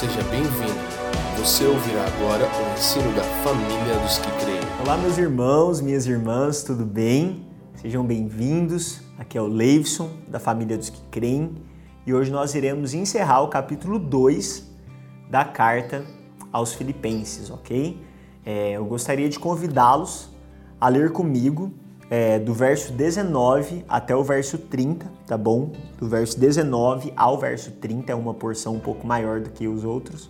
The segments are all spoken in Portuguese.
seja bem-vindo. Você ouvirá agora o ensino da família dos que creem. Olá, meus irmãos, minhas irmãs, tudo bem? Sejam bem-vindos. Aqui é o Leivson, da família dos que creem, e hoje nós iremos encerrar o capítulo 2 da carta aos Filipenses, ok? É, eu gostaria de convidá-los a ler comigo é, do verso 19 até o verso 30, tá bom? Do verso 19 ao verso 30 é uma porção um pouco maior do que os outros,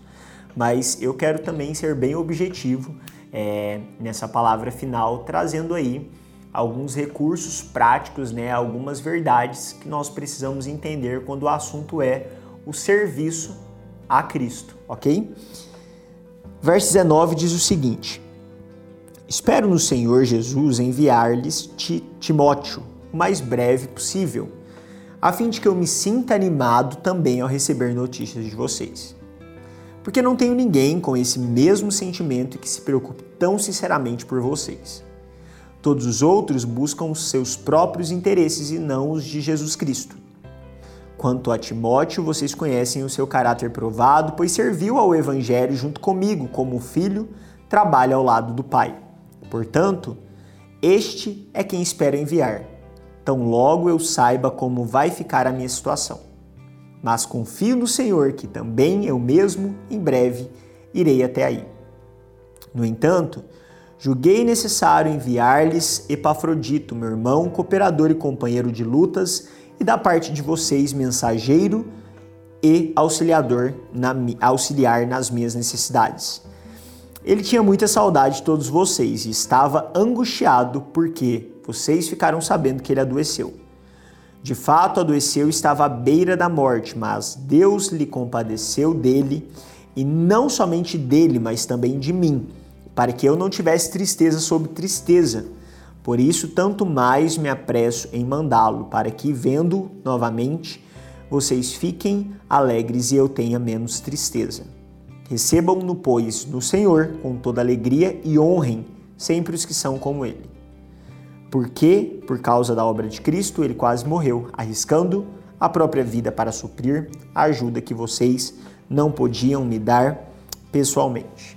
mas eu quero também ser bem objetivo é, nessa palavra final, trazendo aí alguns recursos práticos, né, algumas verdades que nós precisamos entender quando o assunto é o serviço a Cristo, ok? Verso 19 diz o seguinte. Espero no Senhor Jesus enviar-lhes Timóteo o mais breve possível, a fim de que eu me sinta animado também ao receber notícias de vocês. Porque não tenho ninguém com esse mesmo sentimento que se preocupe tão sinceramente por vocês. Todos os outros buscam os seus próprios interesses e não os de Jesus Cristo. Quanto a Timóteo, vocês conhecem o seu caráter provado, pois serviu ao Evangelho junto comigo como filho, trabalha ao lado do Pai. Portanto, este é quem espero enviar, tão logo eu saiba como vai ficar a minha situação. Mas confio no Senhor que também eu mesmo, em breve, irei até aí. No entanto, julguei necessário enviar-lhes Epafrodito, meu irmão, cooperador e companheiro de lutas, e da parte de vocês, mensageiro e auxiliador na, auxiliar nas minhas necessidades ele tinha muita saudade de todos vocês e estava angustiado porque vocês ficaram sabendo que ele adoeceu. De fato, adoeceu e estava à beira da morte, mas Deus lhe compadeceu dele, e não somente dele, mas também de mim, para que eu não tivesse tristeza sobre tristeza. Por isso, tanto mais me apresso em mandá-lo, para que, vendo novamente, vocês fiquem alegres e eu tenha menos tristeza. Recebam-no, pois, no Senhor com toda alegria e honrem sempre os que são como ele. Porque, por causa da obra de Cristo, ele quase morreu, arriscando a própria vida para suprir a ajuda que vocês não podiam me dar pessoalmente.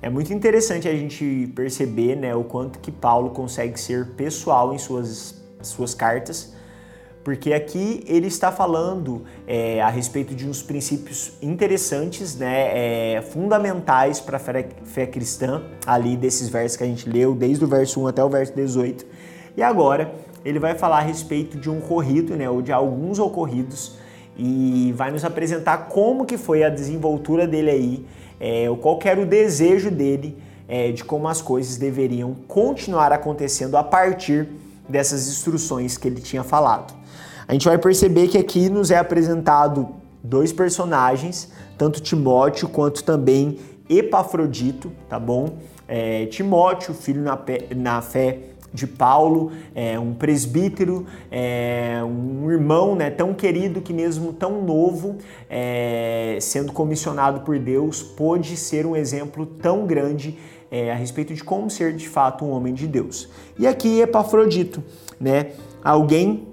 É muito interessante a gente perceber né, o quanto que Paulo consegue ser pessoal em suas, suas cartas, porque aqui ele está falando é, a respeito de uns princípios interessantes, né, é, fundamentais para a fé, fé cristã, ali desses versos que a gente leu, desde o verso 1 até o verso 18. E agora ele vai falar a respeito de um ocorrido, né, ou de alguns ocorridos, e vai nos apresentar como que foi a desenvoltura dele aí, é, qual era o desejo dele é, de como as coisas deveriam continuar acontecendo a partir dessas instruções que ele tinha falado a gente vai perceber que aqui nos é apresentado dois personagens, tanto Timóteo quanto também Epafrodito, tá bom? É, Timóteo, filho na, na fé de Paulo, é, um presbítero, é, um irmão né, tão querido que mesmo tão novo, é, sendo comissionado por Deus, pôde ser um exemplo tão grande é, a respeito de como ser de fato um homem de Deus. E aqui Epafrodito, né, alguém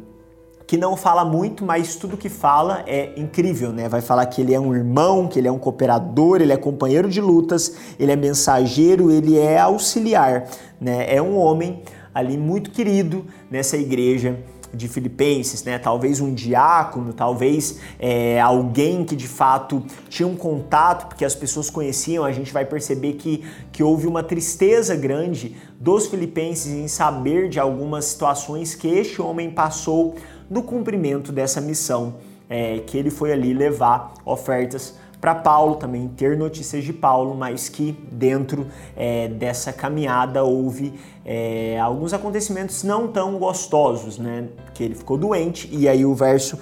que não fala muito, mas tudo que fala é incrível, né? Vai falar que ele é um irmão, que ele é um cooperador, ele é companheiro de lutas, ele é mensageiro, ele é auxiliar, né? É um homem ali muito querido nessa igreja de Filipenses, né? Talvez um diácono, talvez é, alguém que de fato tinha um contato, porque as pessoas conheciam. A gente vai perceber que, que houve uma tristeza grande dos filipenses em saber de algumas situações que este homem passou no cumprimento dessa missão é, que ele foi ali levar ofertas para Paulo, também ter notícias de Paulo, mas que dentro é, dessa caminhada houve é, alguns acontecimentos não tão gostosos, né? Que ele ficou doente e aí o verso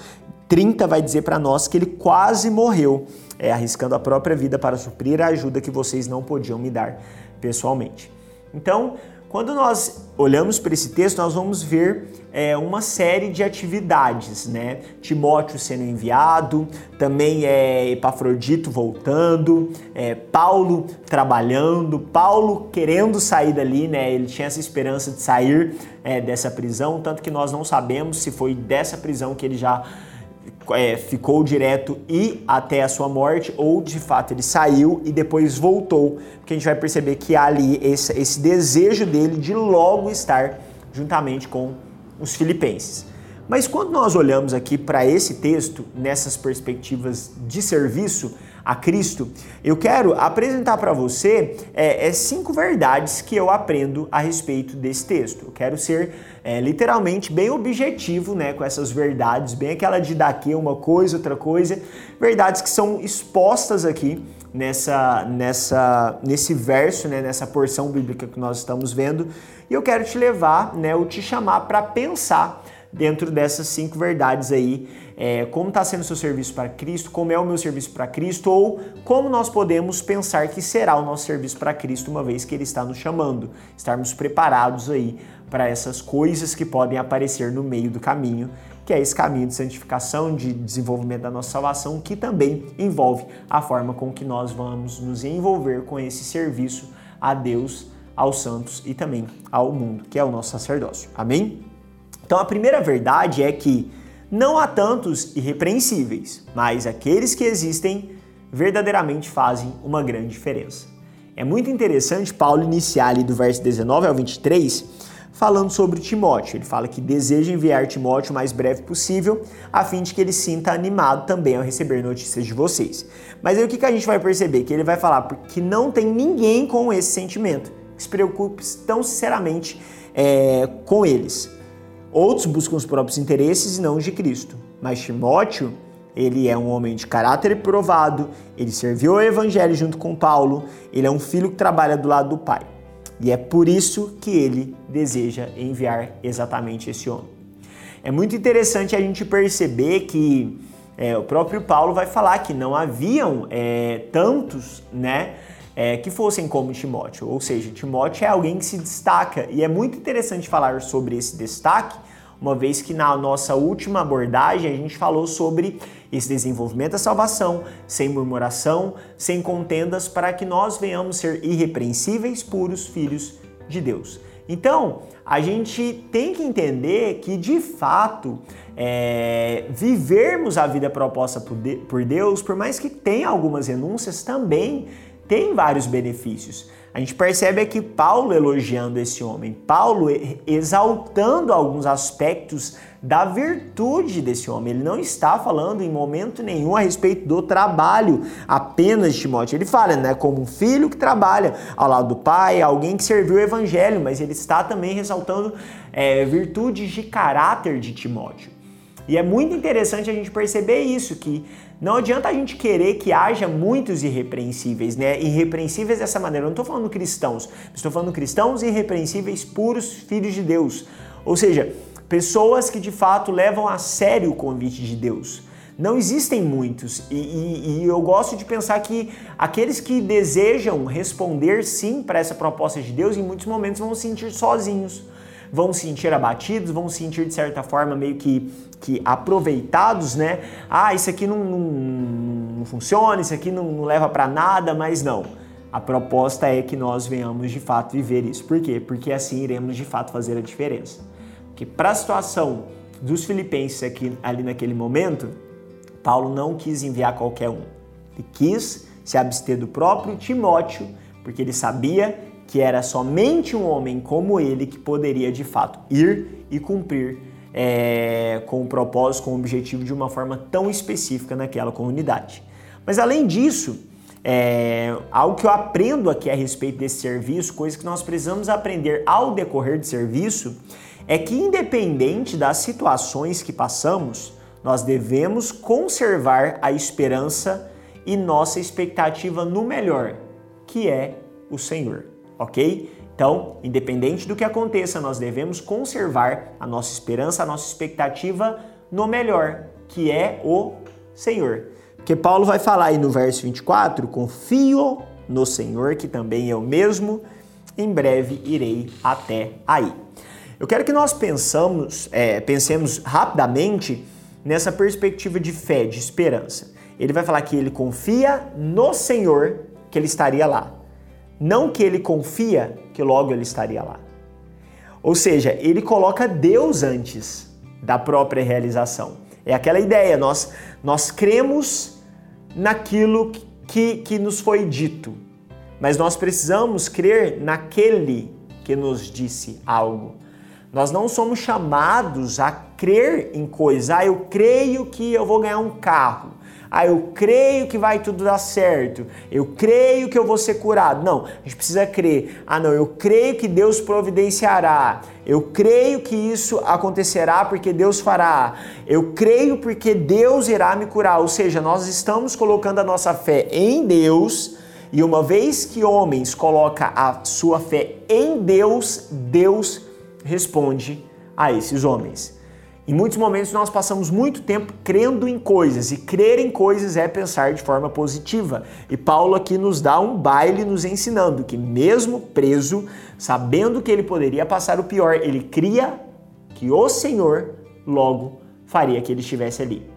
30 vai dizer para nós que ele quase morreu, é, arriscando a própria vida para suprir a ajuda que vocês não podiam me dar pessoalmente. Então, quando nós olhamos para esse texto, nós vamos ver é, uma série de atividades, né? Timóteo sendo enviado, também é Epafrodito voltando, é, Paulo trabalhando, Paulo querendo sair dali, né? Ele tinha essa esperança de sair é, dessa prisão, tanto que nós não sabemos se foi dessa prisão que ele já é, ficou direto e até a sua morte, ou de fato ele saiu e depois voltou, porque a gente vai perceber que há ali esse, esse desejo dele de logo estar juntamente com os filipenses. Mas quando nós olhamos aqui para esse texto, nessas perspectivas de serviço a Cristo, eu quero apresentar para você é, é, cinco verdades que eu aprendo a respeito desse texto. Eu quero ser é, literalmente bem objetivo né, com essas verdades, bem aquela de daqui uma coisa, outra coisa, verdades que são expostas aqui nessa, nessa, nesse verso, né, nessa porção bíblica que nós estamos vendo, e eu quero te levar, né, ou te chamar para pensar dentro dessas cinco verdades aí, é, como está sendo o seu serviço para Cristo, como é o meu serviço para Cristo, ou como nós podemos pensar que será o nosso serviço para Cristo uma vez que Ele está nos chamando, estarmos preparados aí para essas coisas que podem aparecer no meio do caminho, que é esse caminho de santificação, de desenvolvimento da nossa salvação, que também envolve a forma com que nós vamos nos envolver com esse serviço a Deus, aos santos e também ao mundo, que é o nosso sacerdócio. Amém? Então a primeira verdade é que não há tantos irrepreensíveis, mas aqueles que existem verdadeiramente fazem uma grande diferença. É muito interessante Paulo iniciar ali do verso 19 ao 23 falando sobre Timóteo. Ele fala que deseja enviar Timóteo o mais breve possível, a fim de que ele sinta animado também ao receber notícias de vocês. Mas aí o que a gente vai perceber? Que ele vai falar que não tem ninguém com esse sentimento, que se preocupe tão sinceramente é, com eles. Outros buscam os próprios interesses e não os de Cristo. Mas Timóteo, ele é um homem de caráter provado, ele serviu ao evangelho junto com Paulo, ele é um filho que trabalha do lado do pai. E é por isso que ele deseja enviar exatamente esse homem. É muito interessante a gente perceber que é, o próprio Paulo vai falar que não haviam é, tantos, né? É, que fossem como Timóteo. Ou seja, Timóteo é alguém que se destaca e é muito interessante falar sobre esse destaque, uma vez que na nossa última abordagem a gente falou sobre esse desenvolvimento da salvação, sem murmuração, sem contendas, para que nós venhamos ser irrepreensíveis, puros filhos de Deus. Então, a gente tem que entender que, de fato, é, vivermos a vida proposta por Deus, por mais que tenha algumas renúncias, também tem vários benefícios. A gente percebe aqui Paulo elogiando esse homem, Paulo exaltando alguns aspectos da virtude desse homem. Ele não está falando em momento nenhum a respeito do trabalho apenas de Timóteo. Ele fala, né, como um filho que trabalha ao lado do pai, alguém que serviu o evangelho, mas ele está também ressaltando é, virtudes de caráter de Timóteo. E é muito interessante a gente perceber isso, que não adianta a gente querer que haja muitos irrepreensíveis, né? Irrepreensíveis dessa maneira. Eu não estou falando cristãos, estou falando cristãos irrepreensíveis, puros filhos de Deus. Ou seja, pessoas que de fato levam a sério o convite de Deus. Não existem muitos, e, e, e, eu gosto de pensar que aqueles que desejam responder sim para essa proposta de Deus, em muitos momentos vão se sentir sozinhos vão se sentir abatidos, vão se sentir de certa forma meio que, que aproveitados, né? Ah, isso aqui não, não, não funciona, isso aqui não, não leva para nada, mas não. A proposta é que nós venhamos de fato viver isso. Por quê? Porque assim iremos de fato fazer a diferença. Porque para a situação dos filipenses aqui ali naquele momento, Paulo não quis enviar qualquer um. Ele quis se abster do próprio Timóteo, porque ele sabia que era somente um homem como ele que poderia de fato ir e cumprir é, com o propósito, com o objetivo de uma forma tão específica naquela comunidade. Mas além disso, é, algo que eu aprendo aqui a respeito desse serviço, coisa que nós precisamos aprender ao decorrer do serviço, é que independente das situações que passamos, nós devemos conservar a esperança e nossa expectativa no melhor, que é o Senhor ok? Então, independente do que aconteça, nós devemos conservar a nossa esperança, a nossa expectativa no melhor, que é o Senhor. Porque Paulo vai falar aí no verso 24: confio no Senhor, que também é o mesmo, em breve irei até aí. Eu quero que nós pensamos, é, pensemos rapidamente nessa perspectiva de fé, de esperança. Ele vai falar que ele confia no Senhor que ele estaria lá. Não que ele confia que logo ele estaria lá. Ou seja, ele coloca Deus antes da própria realização. É aquela ideia, nós, nós cremos naquilo que, que nos foi dito, mas nós precisamos crer naquele que nos disse algo. Nós não somos chamados a crer em coisas. Ah, eu creio que eu vou ganhar um carro. Ah, eu creio que vai tudo dar certo. Eu creio que eu vou ser curado. Não, a gente precisa crer. Ah, não, eu creio que Deus providenciará. Eu creio que isso acontecerá porque Deus fará. Eu creio porque Deus irá me curar. Ou seja, nós estamos colocando a nossa fé em Deus. E uma vez que homens colocam a sua fé em Deus, Deus responde a esses homens. Em muitos momentos nós passamos muito tempo crendo em coisas, e crer em coisas é pensar de forma positiva. E Paulo aqui nos dá um baile nos ensinando que, mesmo preso, sabendo que ele poderia passar o pior, ele cria que o Senhor logo faria que ele estivesse ali.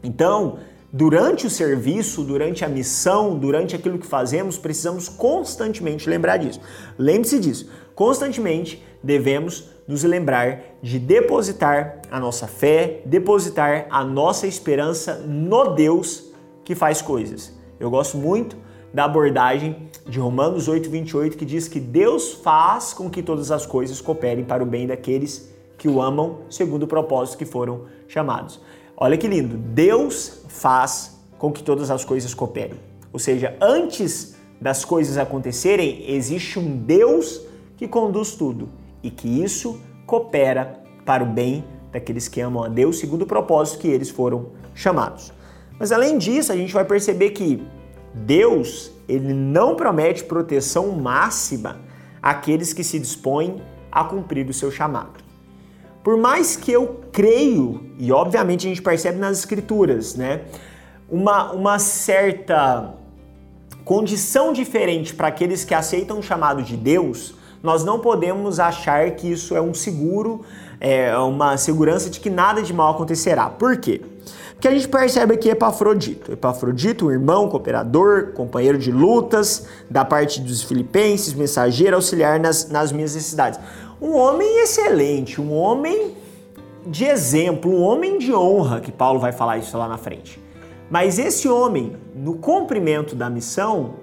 Então, durante o serviço, durante a missão, durante aquilo que fazemos, precisamos constantemente lembrar disso. Lembre-se disso. Constantemente devemos nos lembrar de depositar a nossa fé, depositar a nossa esperança no Deus que faz coisas. Eu gosto muito da abordagem de Romanos 8:28 que diz que Deus faz com que todas as coisas cooperem para o bem daqueles que o amam, segundo o propósito que foram chamados. Olha que lindo, Deus faz com que todas as coisas cooperem. Ou seja, antes das coisas acontecerem, existe um Deus que conduz tudo e que isso coopera para o bem daqueles que amam a Deus segundo o propósito que eles foram chamados. Mas além disso, a gente vai perceber que Deus, ele não promete proteção máxima àqueles que se dispõem a cumprir o seu chamado. Por mais que eu creio, e obviamente a gente percebe nas escrituras, né, uma, uma certa condição diferente para aqueles que aceitam o chamado de Deus, nós não podemos achar que isso é um seguro, é uma segurança de que nada de mal acontecerá. Por quê? Porque a gente percebe aqui Epafrodito. Epafrodito, um irmão, cooperador, companheiro de lutas, da parte dos filipenses, mensageiro, auxiliar nas, nas minhas necessidades. Um homem excelente, um homem de exemplo, um homem de honra, que Paulo vai falar isso lá na frente. Mas esse homem, no cumprimento da missão,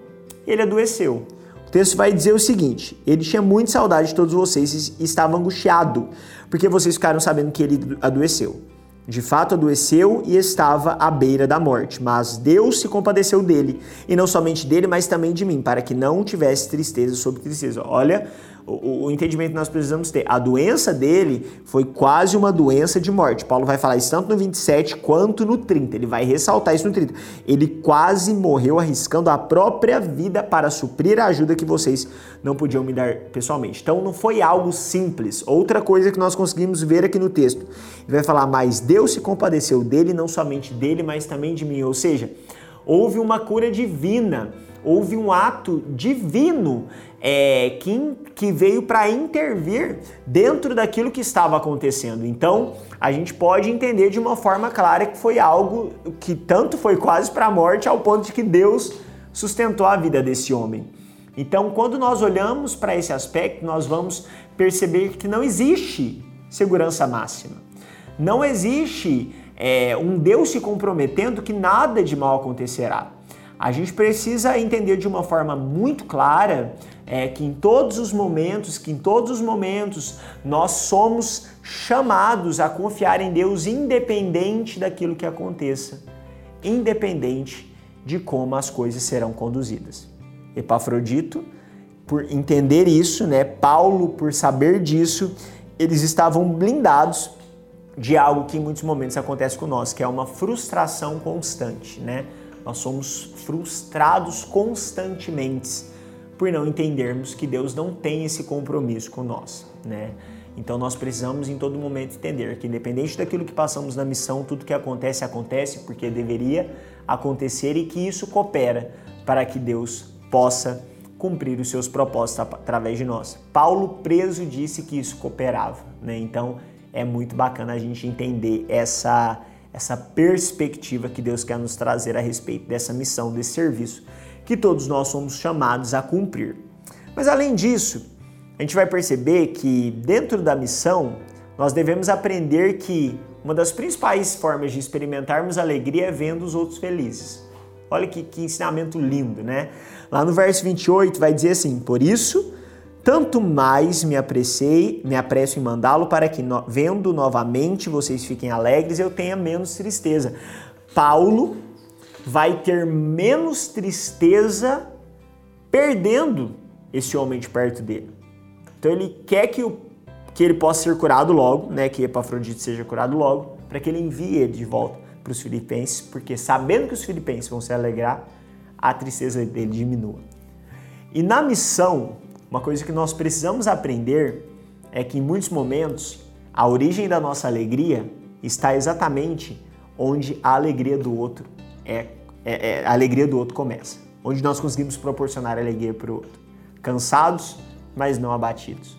ele adoeceu texto vai dizer o seguinte: ele tinha muita saudade de todos vocês e estava angustiado, porque vocês ficaram sabendo que ele adoeceu. De fato, adoeceu e estava à beira da morte, mas Deus se compadeceu dele, e não somente dele, mas também de mim, para que não tivesse tristeza sobre tristeza. Olha o, o, entendimento que nós precisamos ter. A doença dele foi quase uma doença de morte. Paulo vai falar isso tanto no 27 quanto no 30. Ele vai ressaltar isso no 30. Ele quase morreu arriscando a própria vida para suprir a ajuda que vocês não podiam me dar pessoalmente. Então não foi algo simples. Outra coisa que nós conseguimos ver aqui no texto. Ele vai falar, mas Deus se compadeceu dele, não somente dele, mas também de mim. Ou seja, houve uma cura divina houve um ato divino é, que, que veio para intervir dentro daquilo que estava acontecendo. Então, a gente pode entender de uma forma clara que foi algo que tanto foi quase para a morte, ao ponto de que Deus sustentou a vida desse homem. Então, quando nós olhamos para esse aspecto, nós vamos perceber que não existe segurança máxima. Não existe é, um Deus se comprometendo que nada de mal acontecerá. A gente precisa entender de uma forma muito clara é, que em todos os momentos, que em todos os momentos nós somos chamados a confiar em Deus independente daquilo que aconteça, independente de como as coisas serão conduzidas. Epafrodito, por entender isso, né, Paulo, por saber disso, eles estavam blindados de algo que em muitos momentos acontece com nós, que é uma frustração constante, né? Nós somos frustrados constantemente por não entendermos que Deus não tem esse compromisso com nós, né? Então nós precisamos em todo momento entender que independente daquilo que passamos na missão, tudo que acontece acontece porque deveria acontecer e que isso coopera para que Deus possa cumprir os seus propósitos através de nós. Paulo preso disse que isso cooperava, né? Então é muito bacana a gente entender essa essa perspectiva que Deus quer nos trazer a respeito dessa missão, desse serviço que todos nós somos chamados a cumprir. Mas além disso, a gente vai perceber que dentro da missão nós devemos aprender que uma das principais formas de experimentarmos alegria é vendo os outros felizes. Olha que, que ensinamento lindo, né? Lá no verso 28 vai dizer assim: Por isso, tanto mais me apressei, me apresso em mandá-lo para que, vendo novamente vocês fiquem alegres, eu tenha menos tristeza. Paulo vai ter menos tristeza perdendo esse homem de perto dele. Então ele quer que, o, que ele possa ser curado logo, né? Que Epafrodito seja curado logo, para que ele envie ele de volta para os filipenses, porque sabendo que os filipenses vão se alegrar, a tristeza dele diminua. E na missão, uma coisa que nós precisamos aprender é que em muitos momentos a origem da nossa alegria está exatamente onde a alegria do outro é, é, é a alegria do outro começa, onde nós conseguimos proporcionar alegria para o outro, cansados, mas não abatidos.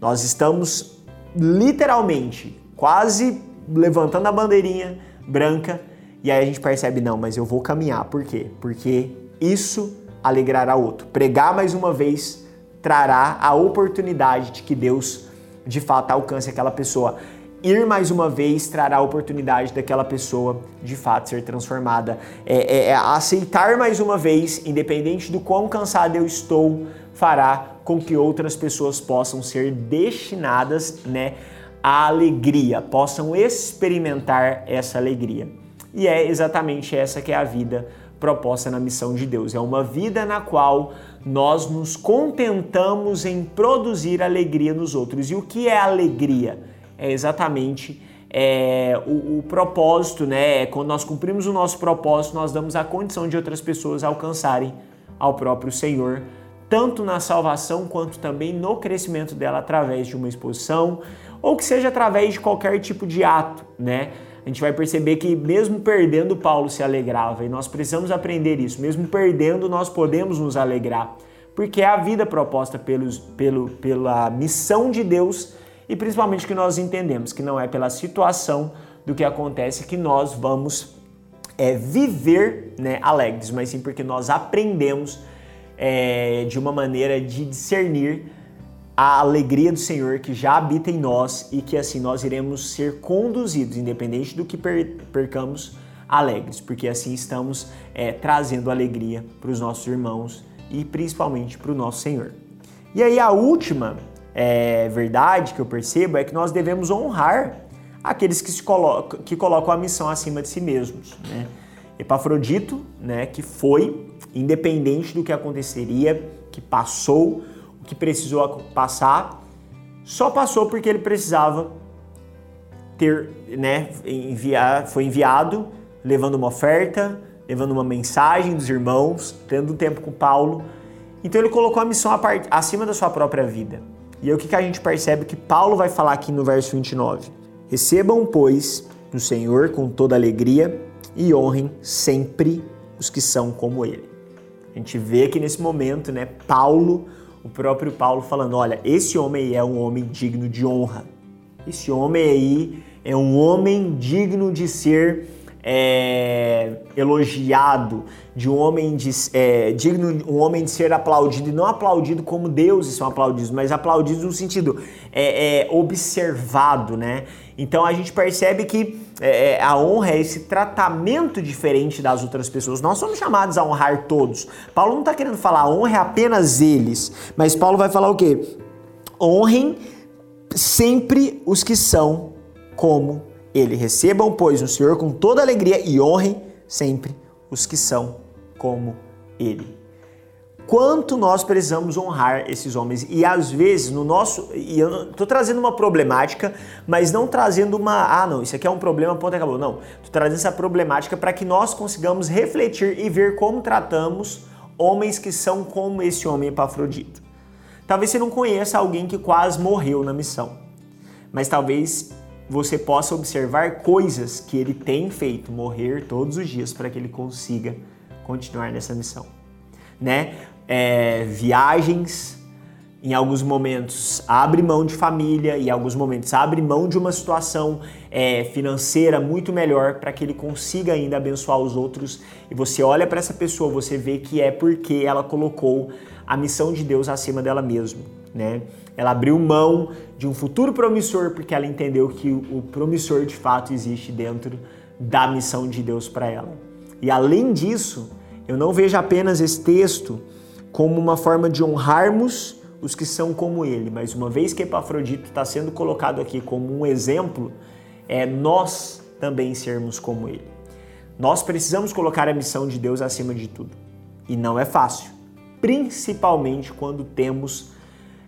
Nós estamos literalmente quase levantando a bandeirinha branca e aí a gente percebe, não, mas eu vou caminhar. Por quê? Porque isso alegrará outro. Pregar mais uma vez trará a oportunidade de que Deus de fato alcance aquela pessoa. Ir mais uma vez trará a oportunidade daquela pessoa de fato ser transformada. É, é, é aceitar mais uma vez, independente do quão cansado eu estou, fará com que outras pessoas possam ser destinadas, né, a alegria, possam experimentar essa alegria. E é exatamente essa que é a vida proposta na missão de Deus. É uma vida na qual nós nos contentamos em produzir alegria nos outros. E o que é alegria? É exatamente é, o, o, propósito, né? É quando nós cumprimos o nosso propósito, nós damos a condição de outras pessoas alcançarem ao próprio Senhor, tanto na salvação quanto também no crescimento dela através de uma exposição, ou que seja através de qualquer tipo de ato, né? A gente vai perceber que mesmo perdendo, Paulo se alegrava e nós precisamos aprender isso. Mesmo perdendo, nós podemos nos alegrar, porque é a vida proposta pelos, pelo, pela missão de Deus e principalmente que nós entendemos que não é pela situação do que acontece que nós vamos é, viver né, alegres, mas sim porque nós aprendemos é, de uma maneira de discernir a alegria do Senhor que já habita em nós e que assim nós iremos ser conduzidos, independente do que per percamos, alegres, porque assim estamos é, trazendo alegria para os nossos irmãos e principalmente para o nosso Senhor. E aí a última é, verdade que eu percebo é que nós devemos honrar aqueles que, se colocam, que colocam a missão acima de si mesmos. Né? Epafrodito, né, que foi, independente do que aconteceria, que passou o que precisou passar, só passou porque ele precisava ter, né, enviar, foi enviado, levando uma oferta, levando uma mensagem dos irmãos, tendo tempo com Paulo. Então ele colocou a missão acima da sua própria vida. E é o que, a gente percebe que Paulo vai falar aqui no verso 29. Recebam, pois, no Senhor com toda alegria e honrem sempre os que são como ele. A gente vê aqui nesse momento, né, Paulo o próprio Paulo falando: olha, esse homem é um homem digno de honra. Esse homem aí é um homem digno de ser é, elogiado, de um homem de, é, digno, um homem de ser aplaudido e não aplaudido como deuses são aplaudidos, mas aplaudidos no sentido é, é observado, né? Então a gente percebe que é, é, a honra é esse tratamento diferente das outras pessoas. Nós somos chamados a honrar todos. Paulo não está querendo falar honra apenas eles, mas Paulo vai falar o quê? Honrem sempre os que são como ele. Recebam, pois, o Senhor com toda alegria e honrem sempre os que são como ele quanto nós precisamos honrar esses homens. E às vezes no nosso. E eu estou trazendo uma problemática, mas não trazendo uma. Ah, não, isso aqui é um problema, ponto, acabou. Não. Estou trazendo essa problemática para que nós consigamos refletir e ver como tratamos homens que são como esse homem Epafrodito. Talvez você não conheça alguém que quase morreu na missão, mas talvez você possa observar coisas que ele tem feito morrer todos os dias para que ele consiga continuar nessa missão. Né? é, viagens, em alguns momentos abre mão de família, em alguns momentos abre mão de uma situação é, financeira muito melhor para que ele consiga ainda abençoar os outros. E você olha para essa pessoa, você vê que é porque ela colocou a missão de Deus acima dela mesma, né? Ela abriu mão de um futuro promissor porque ela entendeu que o promissor de fato existe dentro da missão de Deus para ela. E além disso, eu não vejo apenas esse texto como uma forma de honrarmos os que são como ele, mas uma vez que Epafrodito está sendo colocado aqui como um exemplo, é nós também sermos como ele. Nós precisamos colocar a missão de Deus acima de tudo. E não é fácil, principalmente quando temos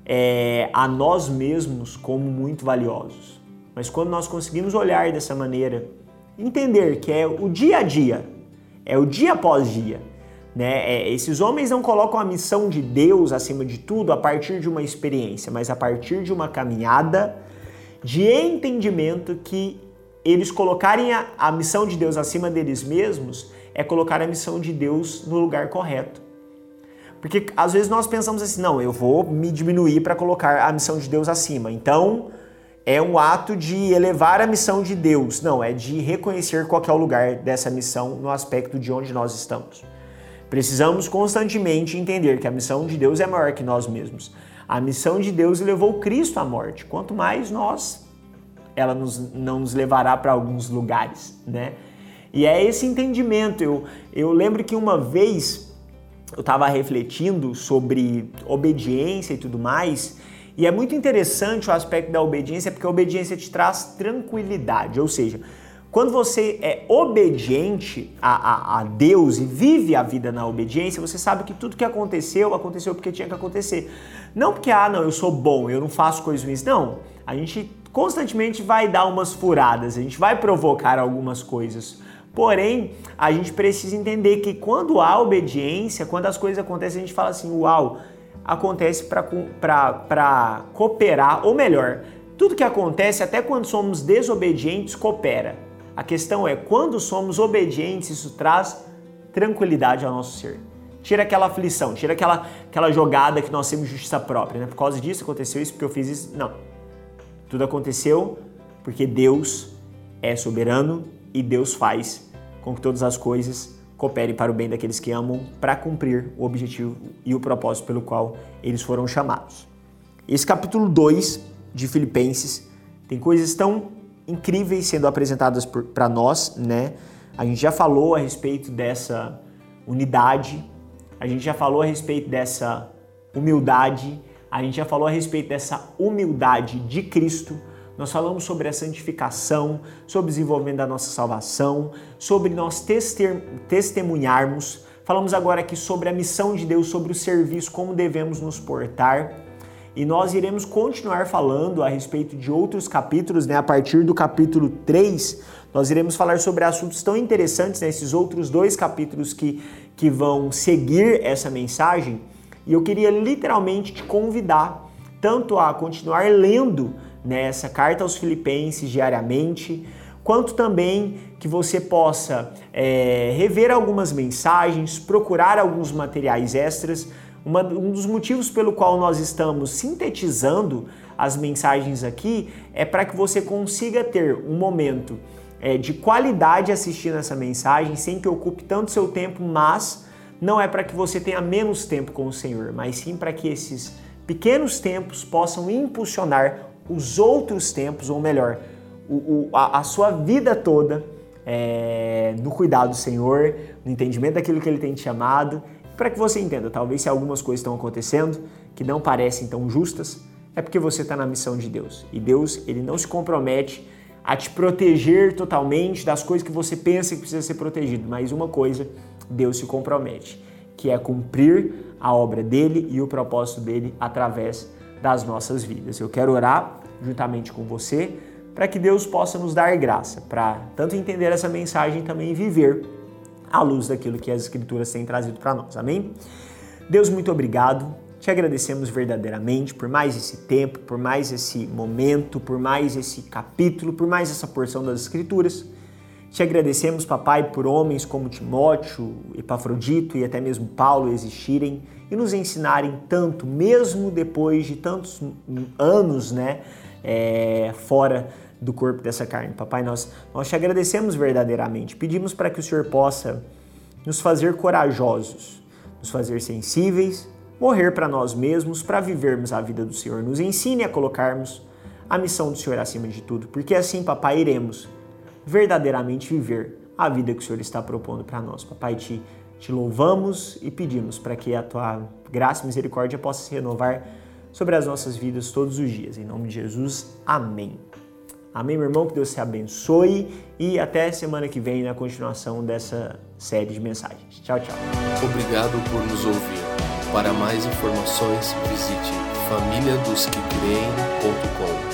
é, a nós mesmos como muito valiosos. Mas quando nós conseguimos olhar dessa maneira, entender que é o dia a dia, é o dia após dia. Né? É, esses homens não colocam a missão de Deus acima de tudo a partir de uma experiência, mas a partir de uma caminhada de entendimento que eles colocarem a, a missão de Deus acima deles mesmos é colocar a missão de Deus no lugar correto. Porque às vezes nós pensamos assim, não, eu vou me diminuir para colocar a missão de Deus acima. Então, é um ato de elevar a missão de Deus. Não, é de reconhecer qual é o lugar dessa missão no aspecto de onde nós estamos. Precisamos constantemente entender que a missão de Deus é maior que nós mesmos. A missão de Deus levou Cristo à morte. Quanto mais nós, ela nos, não nos levará para alguns lugares, né? E é esse entendimento. Eu, eu lembro que uma vez eu estava refletindo sobre obediência e tudo mais, e é muito interessante o aspecto da obediência, porque a obediência te traz tranquilidade, ou seja, quando você é obediente a, a, a, Deus e vive a vida na obediência, você sabe que tudo que aconteceu, aconteceu porque tinha que acontecer. Não porque, ah, não, eu sou bom, eu não faço coisas ruins. Não, a gente constantemente vai dar umas furadas, a gente vai provocar algumas coisas. Porém, a gente precisa entender que quando há obediência, quando as coisas acontecem, a gente fala assim: uau, acontece para cooperar, ou melhor, tudo que acontece, até quando somos desobedientes, coopera. A questão é, quando somos obedientes, isso traz tranquilidade ao nosso ser. Tira aquela aflição, tira aquela, aquela jogada que nós temos justiça própria. Né? Por causa disso aconteceu isso, porque eu fiz isso. Não. Tudo aconteceu porque Deus é soberano e Deus faz com que todas as coisas cooperem para o bem daqueles que amam, para cumprir o objetivo e o propósito pelo qual eles foram chamados. Esse capítulo 2 de Filipenses tem coisas tão incríveis sendo apresentadas para nós, né? A gente já falou a respeito dessa unidade, a gente já falou a respeito dessa humildade, a gente já falou a respeito dessa humildade de Cristo. Nós falamos sobre a santificação, sobre o desenvolvimento da nossa salvação, sobre nós testemunharmos. Falamos agora aqui sobre a missão de Deus, sobre o serviço, como devemos nos portar. E nós iremos continuar falando a respeito de outros capítulos, né? A partir do capítulo 3, nós iremos falar sobre assuntos tão interessantes né? outros dois capítulos que, que vão seguir essa mensagem. E eu queria literalmente te convidar tanto a continuar lendo nessa né, carta aos Filipenses diariamente, quanto também que você possa é, rever algumas mensagens, procurar alguns materiais extras. Uma, um dos motivos pelo qual nós estamos sintetizando as mensagens aqui é para que você consiga ter um momento é, de qualidade assistindo essa mensagem sem que ocupe tanto seu tempo, mas não é para que você tenha menos tempo com o Senhor, mas sim para que esses pequenos tempos possam impulsionar os outros tempos, ou melhor, o, o, a, a, sua vida toda é, no cuidado do Senhor, no entendimento daquilo que Ele tem te chamado para que você entenda, talvez se algumas coisas estão acontecendo que não parecem tão justas, é porque você está na missão de Deus. E Deus, ele não se compromete a te proteger totalmente das coisas que você pensa que precisa ser protegido, mas uma coisa Deus se compromete, que é cumprir a obra dele e o propósito dele através das nossas vidas. Eu quero orar juntamente com você para que Deus possa nos dar graça para tanto entender essa mensagem e também viver à luz daquilo que as Escrituras têm trazido para nós. Amém? Deus, muito obrigado. Te agradecemos verdadeiramente por mais esse tempo, por mais esse momento, por mais esse capítulo, por mais essa porção das Escrituras. Te agradecemos, papai, por homens como Timóteo, Epafrodito e até mesmo Paulo existirem e nos ensinarem tanto, mesmo depois de tantos anos, né, é, fora do corpo dessa carne. Papai, nós, nós te agradecemos verdadeiramente. Pedimos para que o Senhor possa nos fazer corajosos, nos fazer sensíveis, morrer para nós mesmos, para vivermos a vida do Senhor. Nos ensine a colocarmos a missão do Senhor acima de tudo, porque assim, papai, iremos verdadeiramente viver a vida que o Senhor está propondo para nós. Papai, te, te louvamos e pedimos para que a tua graça e misericórdia possa se renovar sobre as nossas vidas todos os dias. Em nome de Jesus, amém. Amém, meu irmão? Que Deus te abençoe e até semana que vem na continuação dessa série de mensagens. Tchau, tchau. Obrigado por nos ouvir. Para mais informações, visite famíliadosquecreem.com.